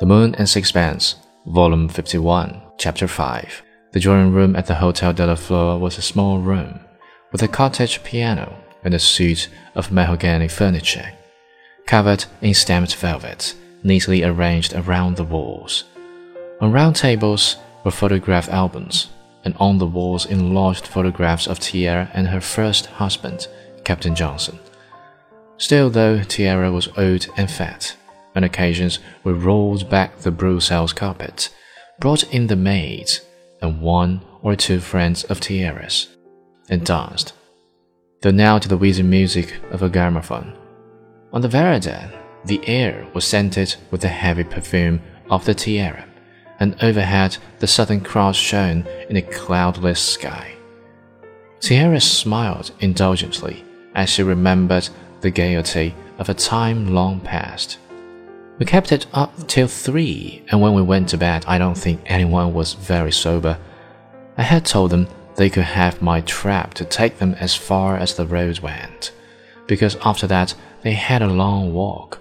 The Moon and Sixpence, Volume 51, Chapter 5. The drawing room at the Hotel de la Fleur was a small room, with a cottage piano and a suite of mahogany furniture, covered in stamped velvet, neatly arranged around the walls. On round tables were photograph albums, and on the walls enlarged photographs of Tiare and her first husband, Captain Johnson. Still, though Tiare was old and fat, on occasions we rolled back the Brussels carpet, brought in the maids and one or two friends of Tiare's, and danced, though now to the wheezy music of a gramophone. On the veranda, the air was scented with the heavy perfume of the tiare, and overhead the Southern Cross shone in a cloudless sky. Tiare smiled indulgently as she remembered the gaiety of a time long past. We kept it up till three, and when we went to bed, I don't think anyone was very sober. I had told them they could have my trap to take them as far as the road went, because after that they had a long walk.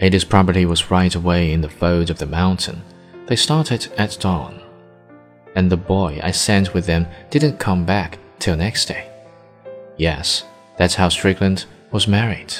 Ata's property was right away in the fold of the mountain. They started at dawn, and the boy I sent with them didn't come back till next day. Yes, that's how Strickland was married.